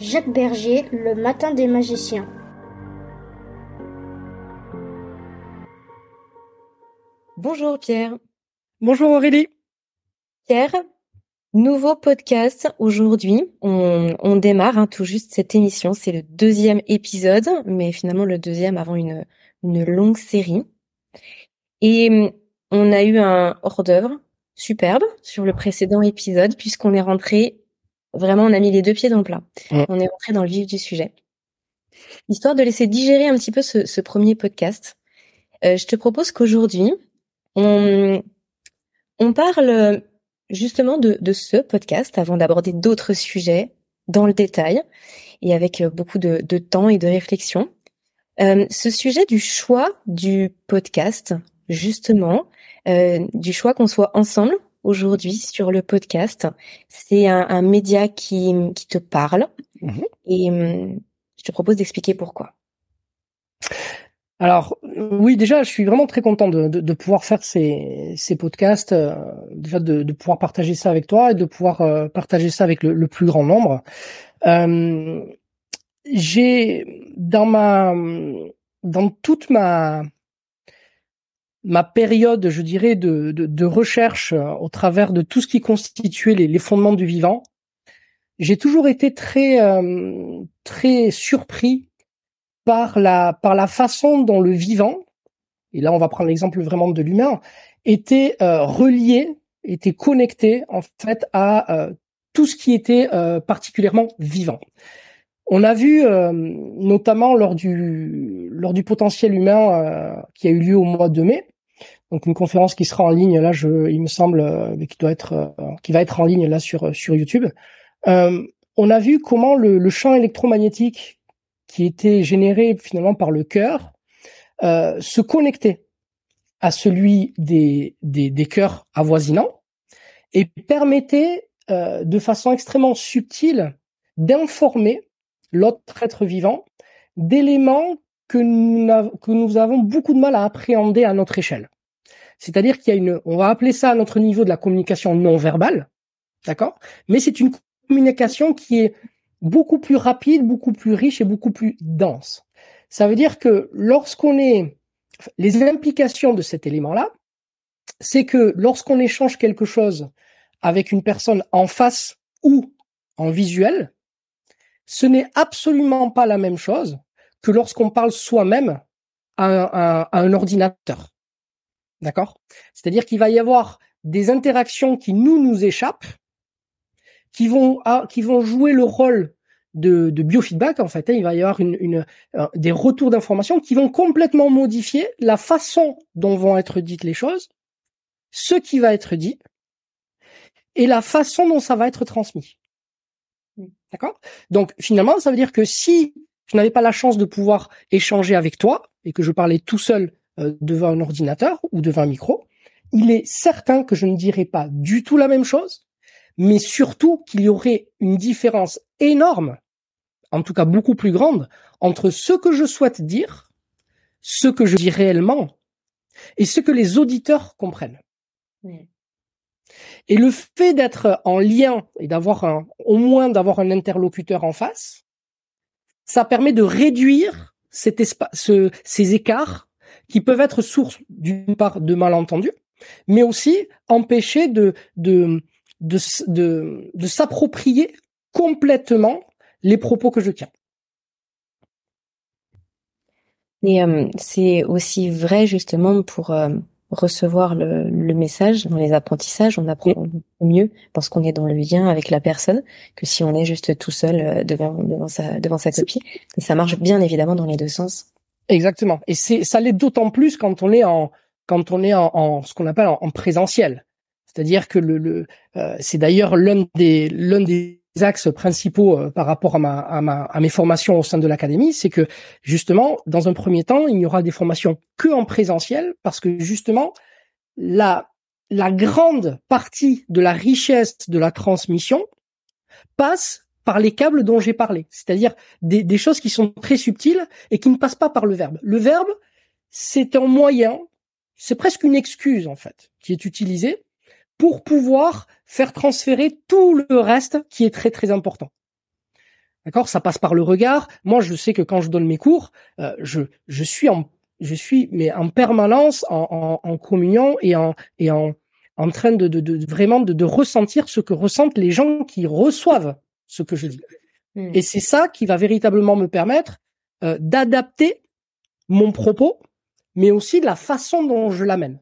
Jacques Berger, Le Matin des magiciens. Bonjour Pierre. Bonjour Aurélie. Pierre, nouveau podcast aujourd'hui. On, démarre hein, tout juste cette émission. C'est le deuxième épisode, mais finalement le deuxième avant une, une longue série. Et on a eu un hors d'œuvre superbe sur le précédent épisode puisqu'on est rentré Vraiment, on a mis les deux pieds dans le plat. On est rentré dans le vif du sujet. Histoire de laisser digérer un petit peu ce, premier podcast, euh, je te propose qu'aujourd'hui, on, on parle justement de, de ce podcast avant d'aborder d'autres sujets dans le détail et avec beaucoup de, de temps et de réflexion. Euh, ce sujet du choix du podcast, justement, euh, du choix qu'on soit ensemble aujourd'hui sur le podcast. C'est un, média qui, qui te parle mhm. et hum, je te propose d'expliquer pourquoi. Alors oui, déjà, je suis vraiment très content de, de, pouvoir faire ces, ces podcasts, euh, déjà de, de, pouvoir partager ça avec toi et de pouvoir euh, partager ça avec le, le plus grand nombre. Euh, j'ai dans ma dans toute ma ma période, je dirais, de, de, recherche euh, au travers de tout ce qui constituait les, fondements du vivant, j'ai toujours été très euh, très surpris par la par la façon dont le vivant, et là on va prendre l'exemple vraiment de l'humain, était euh, relié, était connecté en fait à tout ce qui était particulièrement vivant. On a vu notamment lors du potentiel humain qui a eu lieu au mois de mai, donc une conférence qui sera en ligne là, je, il me semble, euh, qui doit être, euh, qui va être en ligne là sur sur YouTube. Euh, on a vu comment le, champ électromagnétique qui était généré finalement par le cœur euh, se connectait à celui des des, cœurs avoisinants et permettait euh, de façon extrêmement subtile d'informer l'autre être vivant d'éléments que nous, avons beaucoup de mal à appréhender à notre échelle. C'est-à-dire qu'il y a une, on va appeler ça à notre niveau de la communication non verbale, d'accord? Mais c'est une communication qui est beaucoup plus rapide, beaucoup plus riche et beaucoup plus dense. Ça veut dire que lorsqu'on est, les implications de cet élément-là, c'est que lorsqu'on échange quelque chose avec une personne en face ou en visuel, ce n'est absolument pas la même chose que lorsqu'on parle soi-même à, un ordinateur. D'accord? C'est-à-dire qu'il va y avoir des interactions qui nous nous échappent, qui vont qui vont jouer le rôle de, biofeedback en fait. Hein. il va y avoir euh, des retours d'informations qui vont complètement modifier la façon dont vont être dites les choses, ce qui va être dit et la façon dont ça va être transmis. D'accord? Donc finalement, ça veut dire que si je n'avais pas la chance de pouvoir échanger avec toi et que je parlais tout seul euh, devant un ordinateur ou devant un micro, il est certain que je ne dirais pas du tout la même chose, mais surtout qu'il y aurait une différence énorme, en tout cas beaucoup plus grande, entre ce que je souhaite dire, ce que je dis réellement, et ce que les auditeurs comprennent. Et le fait d'être en lien et d'avoir un, au moins d'avoir un interlocuteur en face, ça permet de réduire ces écarts qui peuvent être source d'une part de malentendus, mais aussi empêcher de s'approprier complètement les propos que je tiens. Et euh, c'est aussi vrai justement pour euh, recevoir le, le, message dans les apprentissages, on apprend mieux parce qu'on est dans le lien avec la personne que si on est juste tout seul euh, devant devant sa devant sa copie. Et ça marche bien évidemment dans les deux sens. Exactement. Et c'est ça l'est d'autant plus quand on est en quand on est en, en ce qu'on appelle en, présentiel. C'est-à-dire que le, le euh, c'est d'ailleurs l'un des l'un des axes principaux euh, par rapport à ma, à ma à mes formations au sein de l'académie, c'est que justement dans un premier temps, il n'y aura des formations que en présentiel parce que justement la la grande partie de la richesse de la transmission passe par les câbles dont j'ai parlé, c'est-à-dire des, des, choses qui sont très subtiles et qui ne passent pas par le verbe. Le verbe, c'est un moyen, c'est presque une excuse en fait, qui est utilisée pour pouvoir faire transférer tout le reste qui est très très important. D'accord? Ça passe par le regard. Moi, je sais que quand je donne mes cours, euh, je, je suis en je suis mais en permanence en, en, en communion et en et en en train de, de, de vraiment de, de, ressentir ce que ressentent les gens qui reçoivent ce que je dis. Hmm. Et c'est ça qui va véritablement me permettre euh, d'adapter mon propos, mais aussi de la façon dont je l'amène.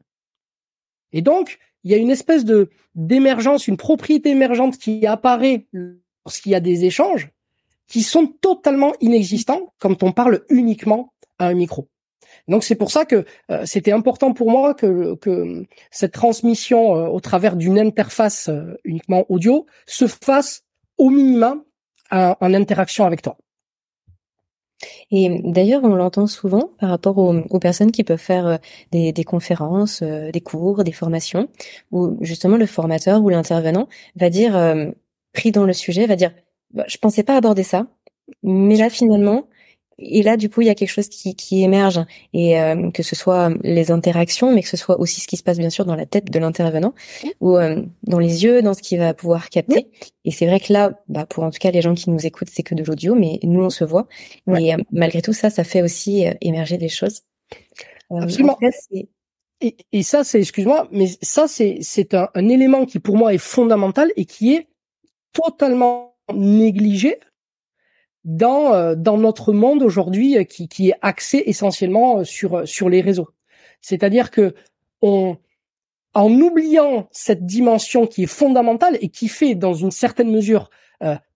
Et donc, il y a une espèce de d'émergence, une propriété émergente qui apparaît lorsqu'il y a des échanges qui sont totalement inexistants quand on parle uniquement à un micro. Donc c'est pour ça que euh, c'était important pour moi que, cette transmission euh, au travers d'une interface euh, uniquement audio se fasse au minimum en interaction avec toi. Et d'ailleurs, on l'entend souvent par rapport aux, personnes qui peuvent faire des, des conférences, des cours, des formations, où justement le formateur ou l'intervenant va dire, pris dans le sujet, va dire, bah, je pensais pas aborder ça, mais là finalement, et là, du coup, il y a quelque chose qui, qui émerge, et euh, que ce soit les interactions, mais que ce soit aussi ce qui se passe bien sûr dans la tête de l'intervenant, ou euh, dans les yeux, dans ce qu'il va pouvoir capter. Et c'est vrai que là, bah, pour en tout cas les gens qui nous écoutent, c'est que de l'audio, mais nous on se voit. Mais euh, malgré tout ça, ça fait aussi émerger des choses. Absolument. et, et, ça, c'est, excuse-moi, mais ça, c'est, c'est un, un élément qui pour moi est fondamental et qui est totalement négligé dans euh, dans notre monde aujourd'hui euh, qui, qui est axé essentiellement euh, sur sur les réseaux. C'est-à-dire que on en oubliant cette dimension qui est fondamentale et qui fait dans une certaine mesure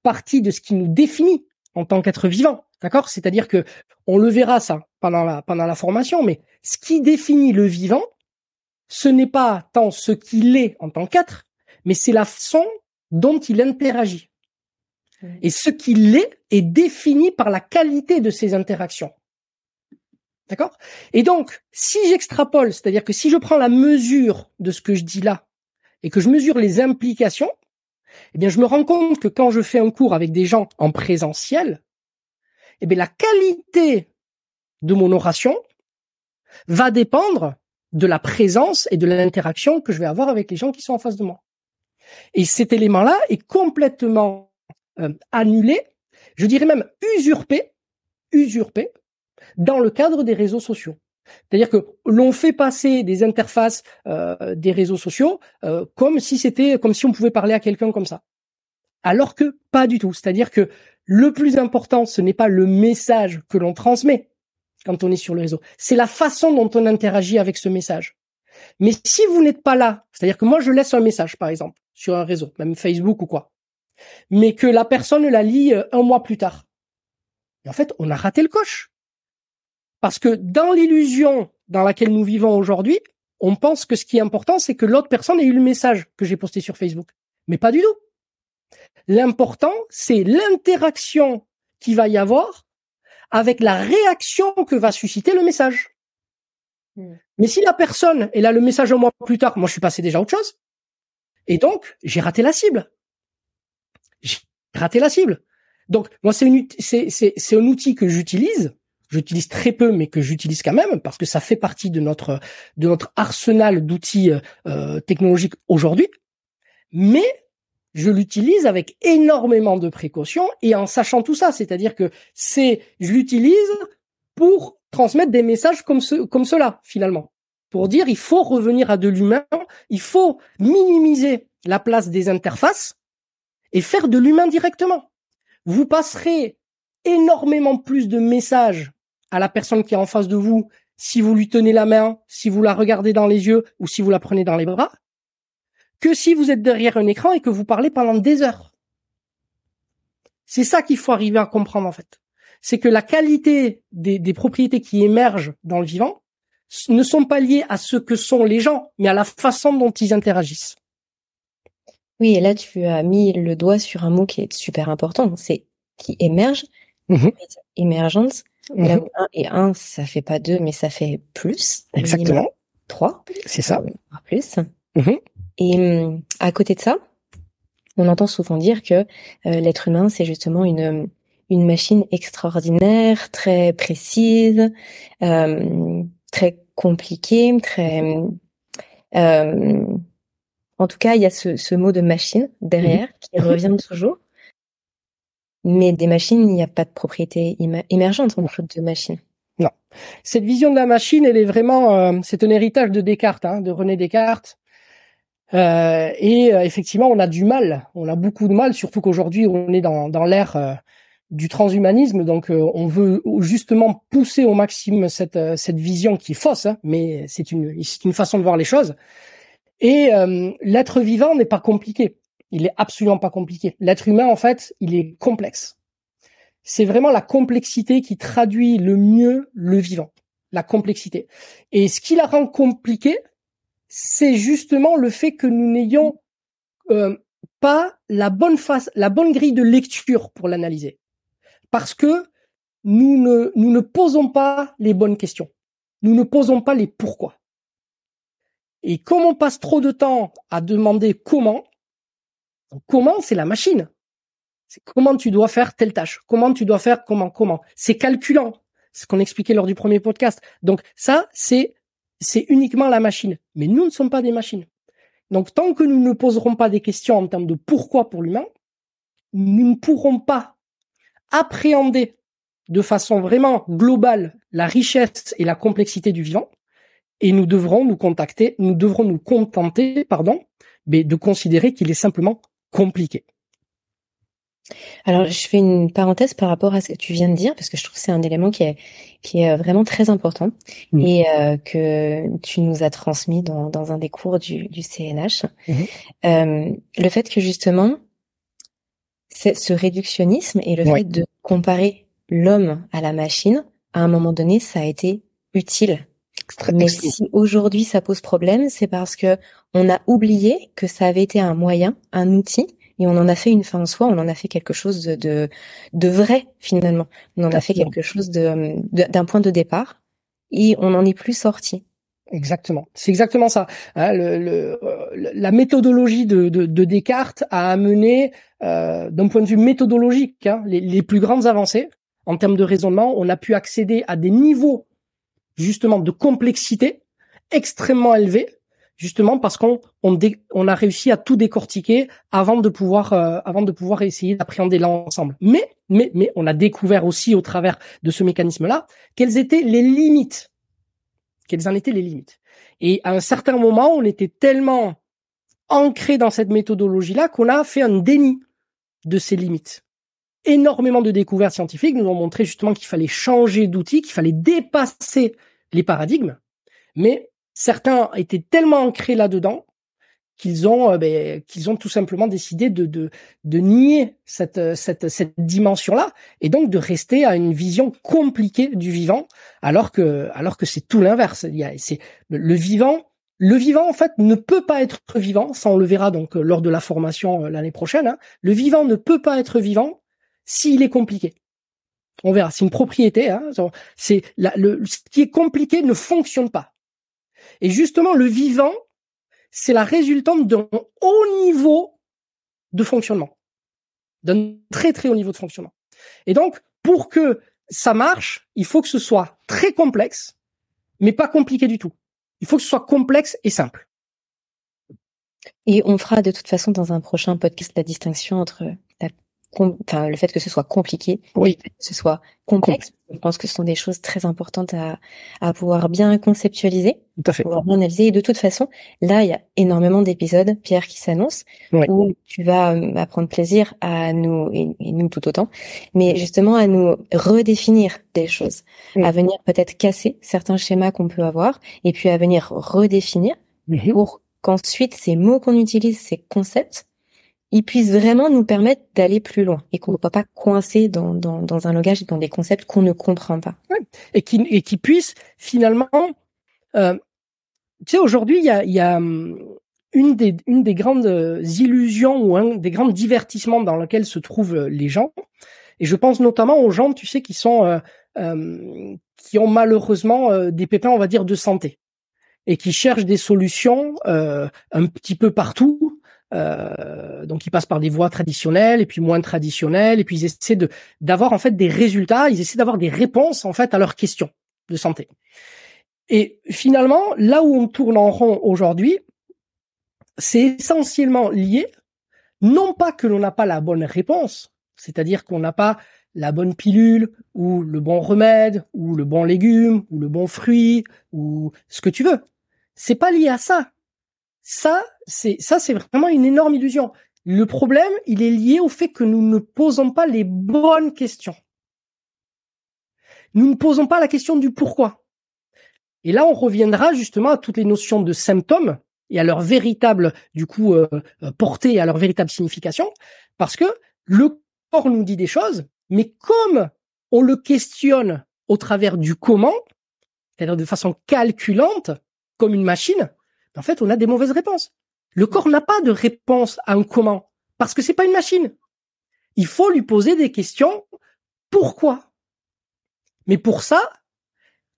partie de ce qui nous définit en tant qu'être vivant, d'accord? C'est-à-dire que on le verra ça pendant la pendant la formation, mais ce qui définit le vivant, ce n'est pas tant ce qu'il est en tant qu'être, mais c'est la façon dont il interagit. Et ce qu'il est est défini par la qualité de ses interactions. D'accord? Et donc, si j'extrapole, c'est-à-dire que si je prends la mesure de ce que je dis là et que je mesure les implications, eh bien, je me rends compte que quand je fais un cours avec des gens en présentiel, eh bien, la qualité de mon oration va dépendre de la présence et de l'interaction que je vais avoir avec les gens qui sont en face de moi. Et cet élément-là est complètement euh, annulé, je dirais même usurpé, usurpé dans le cadre des réseaux sociaux. C'est-à-dire que l'on fait passer des interfaces euh, des réseaux sociaux euh, comme si c'était comme si on pouvait parler à quelqu'un comme ça. Alors que pas du tout. C'est-à-dire que le plus important, ce n'est pas le message que l'on transmet quand on est sur le réseau, c'est la façon dont on interagit avec ce message. Mais si vous n'êtes pas là, c'est-à-dire que moi je laisse un message par exemple sur un réseau, même Facebook ou quoi, mais que la personne la lit euh, un mois plus tard, et en fait on a raté le coche. Parce que dans l'illusion dans laquelle nous vivons aujourd'hui, on pense que ce qui est important, c'est que l'autre personne ait eu le message que j'ai posté sur Facebook. Mais pas du tout. L'important, c'est l'interaction qui va y avoir avec la réaction que va susciter le message. Hmm. Mais si la personne, elle a le message un mois plus tard, moi je suis passé déjà à autre chose. Et donc, j'ai raté la cible. J'ai raté la cible. Donc, moi, c'est, un outil que j'utilise. J'utilise très peu, mais que j'utilise quand même parce que ça fait partie de notre de notre arsenal d'outils euh, technologiques aujourd'hui. Mais je l'utilise avec énormément de précautions et en sachant tout ça. C'est-à-dire que c'est, je l'utilise pour transmettre des messages comme ce, comme cela, finalement. Pour dire, il faut revenir à de l'humain, il faut minimiser la place des interfaces et faire de l'humain directement. Vous passerez énormément plus de messages à la personne qui est en face de vous si vous lui tenez la main, si vous la regardez dans les yeux ou si vous la prenez dans les bras, que si vous êtes derrière un écran et que vous parlez pendant des heures. C'est ça qu'il faut arriver à comprendre en fait. C'est que la qualité des, propriétés qui émergent dans le vivant ne sont pas liées à ce que sont les gens, mais à la façon dont ils interagissent. Oui, et là tu as mis le doigt sur un mot qui est super important, c'est qui émerge, mmh émergence. Mmh là un et un, ça fait pas deux, mais ça fait plus. Exactement. Trois. C'est ça. Plus. Mmh et hum, à côté de ça, on entend souvent dire que euh, l'être humain, c'est justement une, une machine extraordinaire, très précise, euh, très compliquée, très... Euh, en tout cas, il y a ce, ce mot de machine derrière mhm. qui revient toujours. Mais des machines, il n'y a pas de propriété émergente entre deux machines. Non. Cette vision de la machine, elle est vraiment, c'est un héritage de Descartes, hein, de René Descartes, euh, et euh, effectivement, on a du mal, on a beaucoup de mal, surtout qu'aujourd'hui on est dans, dans l'ère euh, du transhumanisme, donc on veut justement pousser au maximum cette, cette vision qui est fausse, hein, mais c'est une, c'est une façon de voir les choses. Et l'être vivant n'est pas compliqué, il est absolument pas compliqué. L'être humain, en fait, il est complexe. C'est vraiment la complexité qui traduit le mieux le vivant, la complexité. Et ce qui la rend compliqué, c'est justement le fait que nous n'ayons euh, pas la bonne face, la bonne grille de lecture pour l'analyser, parce que nous ne nous ne posons pas les bonnes questions, nous ne posons pas les pourquoi. Et comme on passe trop de temps à demander comment, comment c'est la machine. C'est comment tu dois faire telle tâche, comment tu dois faire comment comment. C'est calculant, ce qu'on expliquait lors du premier podcast. Donc ça, c'est c'est uniquement la machine. Mais nous ne sommes pas des machines. Donc tant que nous ne poserons pas des questions en termes de pourquoi pour l'humain, nous ne pourrons pas appréhender de façon vraiment globale la richesse et la complexité du vivant. Et nous devrons nous contacter, nous devrons nous contenter, pardon, mais de considérer qu'il est simplement compliqué. Alors, je fais une parenthèse par rapport à ce que tu viens de dire, parce que je trouve que c'est un élément qui est, qui est euh, vraiment très important et euh, que tu nous as transmis dans, dans un des cours du, du CNH. Mmh euh, le fait que justement, ce réductionnisme et le fait de comparer l'homme à la machine, à un moment donné, ça a été utile. Mais si aujourd'hui ça pose problème, c'est parce que on a oublié que ça avait été un moyen, un outil et on en a fait une fin en soi, on en a fait quelque chose de, de, vrai finalement. On en a fait quelque chose de, d'un point de départ et on n'en est plus sorti. Exactement, c'est exactement ça. Hein, le, la méthodologie de, de, Descartes a amené, euh, d'un point de vue méthodologique, hein, les, les plus grandes avancées en termes de raisonnement. On a pu accéder à des niveaux justement de complexité extrêmement élevés justement parce qu'on on, a réussi à tout décortiquer avant de pouvoir euh, avant de pouvoir essayer d'appréhender l'ensemble. Mais mais mais on a découvert aussi au travers de ce mécanisme-là quelles étaient les limites, quelles en étaient les limites. Et à un certain moment, on était tellement ancré dans cette méthodologie-là qu'on a fait un déni de ses limites. Énormément de découvertes scientifiques nous ont montré justement qu'il fallait changer d'outils, qu'il fallait dépasser les paradigmes, mais certains étaient tellement ancrés là-dedans qu'ils ont euh, ben, qu'ils ont tout simplement décidé de de, de nier cette cette cette dimension là et donc de rester à une vision compliquée du vivant alors que alors que c'est tout l'inverse il y a c'est le vivant le vivant en fait ne peut pas être vivant ça on le verra donc euh, lors de la formation euh, l'année prochaine hein. le vivant ne peut pas être vivant s'il est compliqué on verra c'est une propriété hein. c'est le ce qui est compliqué ne fonctionne pas et justement le vivant c'est la résultante d'un haut niveau de fonctionnement, d'un très très haut niveau de fonctionnement. Et donc, pour que ça marche, il faut que ce soit très complexe, mais pas compliqué du tout. Il faut que ce soit complexe et simple. Et on fera de toute façon dans un prochain podcast la distinction entre enfin le fait que ce soit compliqué, oui. que ce soit complexe. Je pense que ce sont des choses très importantes à, à pouvoir bien conceptualiser, Tout à fait. pouvoir bien analyser. Et de toute façon, là, il y a énormément d'épisodes, Pierre, qui s'annoncent, où tu vas, euh, prendre plaisir à nous, et, nous tout autant, mais justement à nous redéfinir des choses, à venir peut-être casser certains schémas qu'on peut avoir, et puis à venir redéfinir mhm. pour qu'ensuite ces mots qu'on utilise, ces concepts, ils puissent vraiment nous permettre d'aller plus loin et qu'on ne soit pas coincé dans, dans, dans, un langage et dans des concepts qu'on ne comprend pas. Et qui et qui puissent finalement, euh, tu sais, aujourd'hui il y a, y a hum, une des une des grandes illusions ou un des grands divertissements dans lesquels se trouvent les gens. Et je pense notamment aux gens, tu sais, qui sont euh, euh, qui ont malheureusement euh, des pépins, on va dire, de santé et qui cherchent des solutions euh, un petit peu partout euh, donc ils passent par des voies traditionnelles et puis moins traditionnelles et puis ils essaient de d'avoir en fait des résultats, ils essaient d'avoir des réponses en fait à leurs questions de santé. Et finalement, là où on tourne en rond aujourd'hui, c'est essentiellement lié non pas que l'on n'a pas la bonne réponse, c'est-à-dire qu'on n'a pas la bonne pilule ou le bon remède ou le bon légume ou le bon fruit ou ce que tu veux. C'est pas lié à ça. Ça, c'est vraiment une énorme illusion. Le problème, il est lié au fait que nous ne posons pas les bonnes questions. Nous ne posons pas la question du pourquoi. Et là, on reviendra justement à toutes les notions de symptômes et à leur véritable, du coup, euh, euh, portée, à leur véritable signification, parce que le corps nous dit des choses, mais comme on le questionne au travers du comment, c'est-à-dire de façon calculante, comme une machine, en fait, on a des mauvaises réponses. Le corps n'a pas de réponse à un comment parce que c'est pas une machine. Il faut lui poser des questions. Pourquoi? Mais pour ça,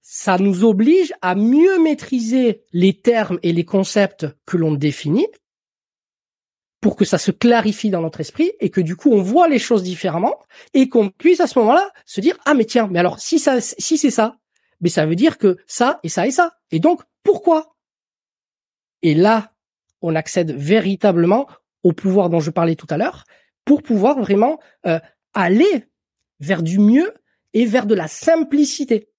ça nous oblige à mieux maîtriser les termes et les concepts que l'on définit pour que ça se clarifie dans notre esprit et que du coup on voit les choses différemment et qu'on puisse à ce moment-là se dire ah mais tiens mais alors si ça si c'est ça mais ça veut dire que ça et ça et ça et donc pourquoi? Et là, on accède véritablement au pouvoir dont je parlais tout à l'heure pour pouvoir vraiment euh, aller vers du mieux et vers de la simplicité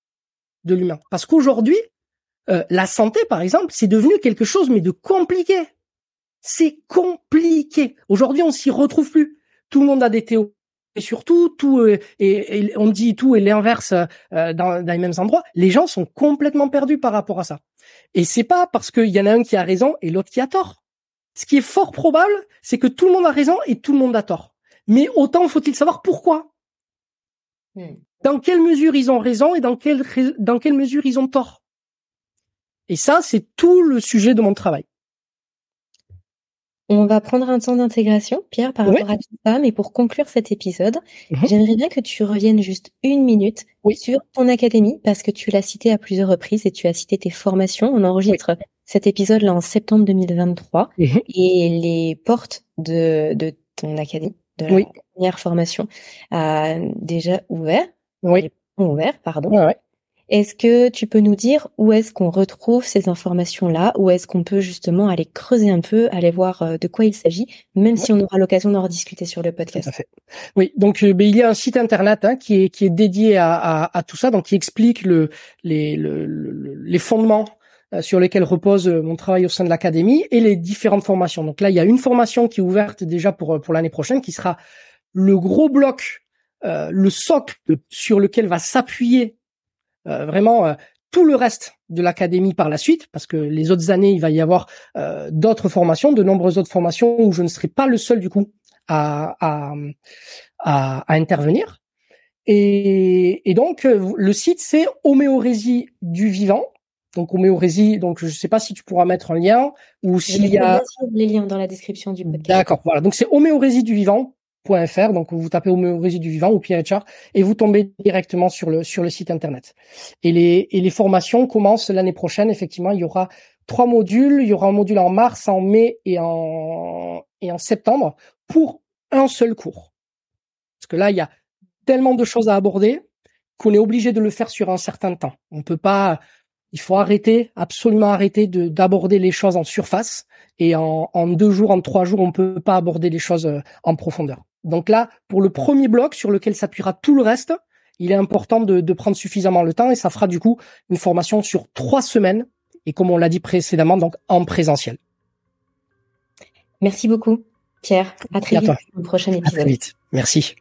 de l'humain. Parce qu'aujourd'hui, euh, la santé, par exemple, c'est devenu quelque chose mais de compliqué. C'est compliqué. Aujourd'hui, on s'y retrouve plus. Tout le monde a des théories et surtout tout et, on dit tout et l'inverse euh, dans, dans, les mêmes endroits. Les gens sont complètement perdus par rapport à ça. Et c'est pas parce qu'il y en a un qui a raison et l'autre qui a tort. Ce qui est fort probable, c'est que tout le monde a raison et tout le monde a tort. Mais autant faut-il savoir pourquoi. Hmm. Dans quelle mesure ils ont raison et dans quelle dans quelle mesure ils ont tort. Et ça, c'est tout le sujet de mon travail. On va prendre un temps d'intégration, Pierre, par rapport à tout ça, mais pour conclure cet épisode, mhm. j'aimerais bien que tu reviennes juste une minute sur ton académie, parce que tu l'as cité à plusieurs reprises et tu as cité tes formations. On enregistre cet épisode-là en septembre 2023 mhm. et les portes de, de ton académie, de la première formation, a déjà ouvert. Oui. Ouvert, pardon. Est-ce que tu peux nous dire où est-ce qu'on retrouve ces informations-là? Où est-ce qu'on peut justement aller creuser un peu, aller voir euh, de quoi il s'agit, même si on aura l'occasion d'en rediscuter sur le podcast? Oui, donc euh, ben, il y a un site internet hein, qui, est, qui est dédié à, à, à, tout ça, donc qui explique le, les, le, les fondements euh, sur lesquels repose mon travail au sein de l'académie et les différentes formations. Donc là, il y a une formation qui est ouverte déjà pour pour l'année prochaine, qui sera le gros bloc, euh, le socle sur lequel va s'appuyer vraiment euh, tout le reste de l'académie par la suite, parce que les autres années, il va y avoir d'autres formations, de nombreuses autres formations où je ne serai pas le seul du coup à, à, à, intervenir. Et, et, donc, le site, c'est homéorésie du vivant. Donc, homéorésie, donc je ne sais pas si tu pourras mettre un lien ou s'il y a... les liens dans la description du podcast. D'accord, voilà. Donc, c'est homéorésie du vivant .fr, donc vous tapez homéorésie du vivant ou Etchard et vous tombez directement sur le sur le site internet. Et les et les formations commencent l'année prochaine. Effectivement, il y aura trois modules. Il y aura un module en mars, en mai et en et en septembre pour un seul cours. Parce que là, il y a tellement de choses à aborder qu'on est obligé de le faire sur un certain temps. On peut pas. Il faut arrêter, absolument arrêter de d'aborder les choses en surface et en, en deux jours, en trois jours, on peut pas aborder les choses euh, en profondeur. Donc là, pour le premier bloc sur lequel s'appuiera tout le reste, il est important de, prendre suffisamment le temps et ça fera du coup une formation sur trois semaines et comme on l'a dit précédemment, donc en présentiel. Merci beaucoup, Pierre. À très vite au prochain épisode. À très vite. Merci.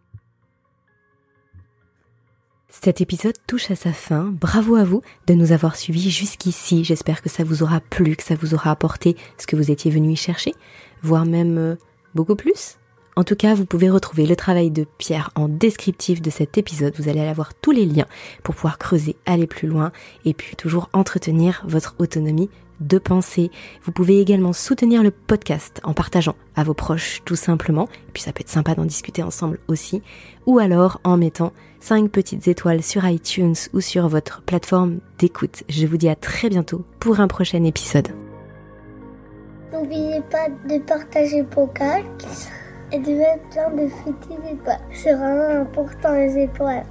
Cet épisode touche à sa fin. Bravo à vous de nous avoir suivis jusqu'ici. J'espère que ça vous aura plu, que ça vous aura apporté ce que vous étiez venu y chercher, voire même euh, beaucoup plus. En tout cas, vous pouvez retrouver le travail de Pierre en descriptif de cet épisode. Vous allez avoir tous les liens pour pouvoir creuser, aller plus loin et puis toujours entretenir votre autonomie de pensée. Vous pouvez également soutenir le podcast en partageant à vos proches tout simplement. Et puis ça peut être sympa d'en discuter ensemble aussi. Ou alors en mettant 5 petites étoiles sur iTunes ou sur votre plateforme d'écoute. Je vous dis à très bientôt pour un prochain épisode. N'oubliez pas de partager et de mettre plein de petites étoiles. C'est vraiment important les étoiles.